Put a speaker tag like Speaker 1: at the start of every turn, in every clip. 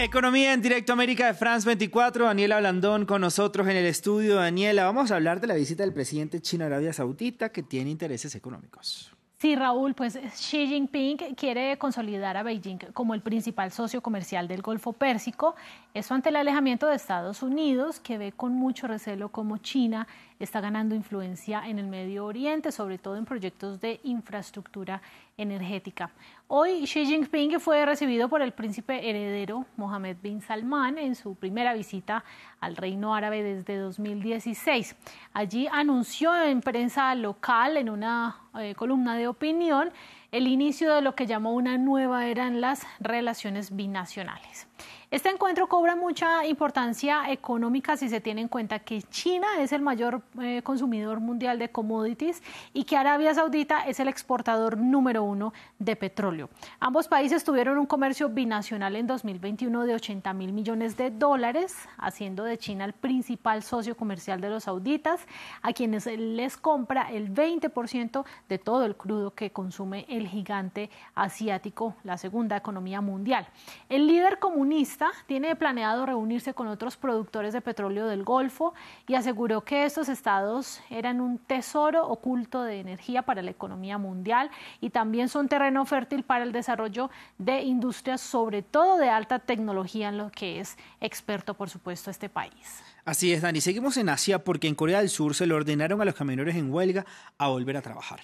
Speaker 1: Economía en directo América de France 24. Daniela Blandón con nosotros en el estudio. Daniela, vamos a hablar de la visita del presidente chino a Arabia Saudita que tiene intereses económicos.
Speaker 2: Sí, Raúl, pues Xi Jinping quiere consolidar a Beijing como el principal socio comercial del Golfo Pérsico. Eso ante el alejamiento de Estados Unidos, que ve con mucho recelo como China está ganando influencia en el Medio Oriente, sobre todo en proyectos de infraestructura energética. Hoy Xi Jinping fue recibido por el príncipe heredero Mohammed bin Salman en su primera visita al Reino Árabe desde 2016. Allí anunció en prensa local, en una eh, columna de opinión, el inicio de lo que llamó una nueva era en las relaciones binacionales. Este encuentro cobra mucha importancia económica si se tiene en cuenta que China es el mayor eh, consumidor mundial de commodities y que Arabia Saudita es el exportador número uno de petróleo. Ambos países tuvieron un comercio binacional en 2021 de 80 mil millones de dólares, haciendo de China el principal socio comercial de los sauditas, a quienes les compra el 20% de todo el crudo que consume el gigante asiático, la segunda economía mundial. El líder comunista tiene planeado reunirse con otros productores de petróleo del Golfo y aseguró que estos estados eran un tesoro oculto de energía para la economía mundial y también son terreno fértil para el desarrollo de industrias, sobre todo de alta tecnología, en lo que es experto, por supuesto, este país.
Speaker 1: Así es, Dani. Seguimos en Asia porque en Corea del Sur se le ordenaron a los camioneros en huelga a volver a trabajar.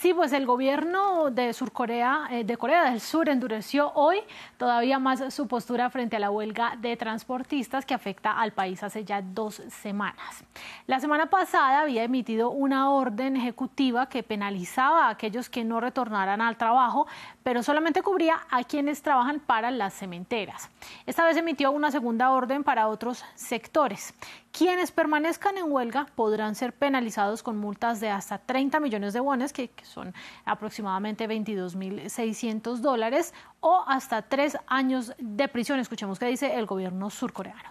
Speaker 2: Sí, pues el gobierno de Surcorea, eh, de Corea del Sur endureció hoy todavía más su postura frente a la huelga de transportistas que afecta al país hace ya dos semanas. La semana pasada había emitido una orden ejecutiva que penalizaba a aquellos que no retornaran al trabajo, pero solamente cubría a quienes trabajan para las cementeras. Esta vez emitió una segunda orden para otros sectores. Quienes permanezcan en huelga podrán ser penalizados con multas de hasta 30 millones de wones, que, son aproximadamente 22.600 dólares, o hasta tres años de prisión. Escuchemos qué dice el gobierno surcoreano.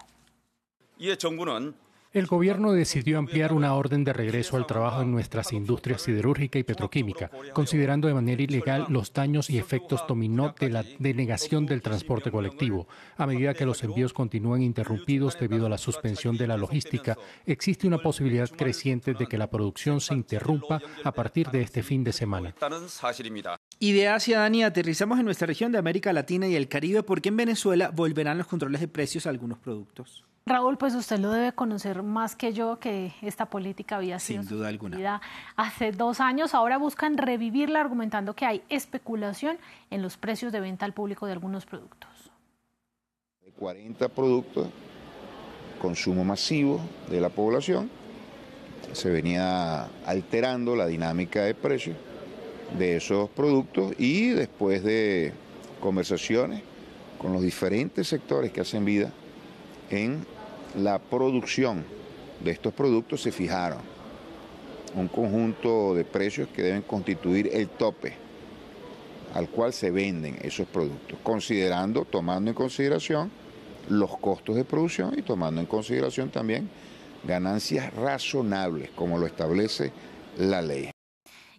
Speaker 3: El gobierno decidió ampliar una orden de regreso al trabajo en nuestras industrias siderúrgica y petroquímica, considerando de manera ilegal los daños y efectos dominó de la denegación del transporte colectivo. A medida que los envíos continúan interrumpidos debido a la suspensión de la logística, existe una posibilidad creciente de que la producción se interrumpa a partir de este fin de semana.
Speaker 1: Y de Asia, Dani, aterrizamos en nuestra región de América Latina y el Caribe porque en Venezuela volverán los controles de precios a algunos productos.
Speaker 2: Raúl, pues usted lo debe conocer más que yo, que esta política había sido
Speaker 1: Sin duda alguna.
Speaker 2: hace dos años. Ahora buscan revivirla argumentando que hay especulación en los precios de venta al público de algunos productos.
Speaker 4: 40 productos, consumo masivo de la población, se venía alterando la dinámica de precios de esos productos y después de conversaciones con los diferentes sectores que hacen vida en la producción de estos productos se fijaron un conjunto de precios que deben constituir el tope al cual se venden esos productos, considerando, tomando en consideración los costos de producción y tomando en consideración también ganancias razonables, como lo establece la ley.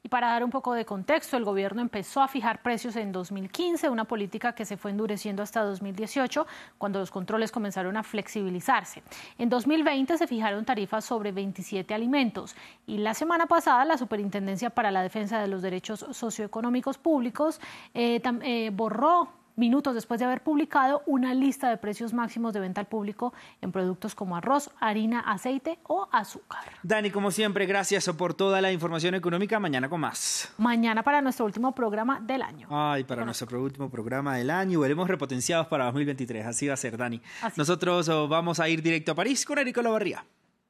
Speaker 2: Y para dar un poco de contexto, el gobierno empezó a fijar precios en 2015, una política que se fue endureciendo hasta 2018, cuando los controles comenzaron a flexibilizarse. En 2020 se fijaron tarifas sobre 27 alimentos y la semana pasada la Superintendencia para la Defensa de los Derechos Socioeconómicos Públicos eh, eh, borró minutos después de haber publicado una lista de precios máximos de venta al público en productos como arroz, harina, aceite o azúcar.
Speaker 1: Dani, como siempre, gracias por toda la información económica. Mañana con más.
Speaker 2: Mañana para nuestro último programa del año.
Speaker 1: Ay, para nuestro último programa del año. Veremos repotenciados para 2023. Así va a ser, Dani. Nosotros oh, vamos a ir directo a París con Eric Lavarría.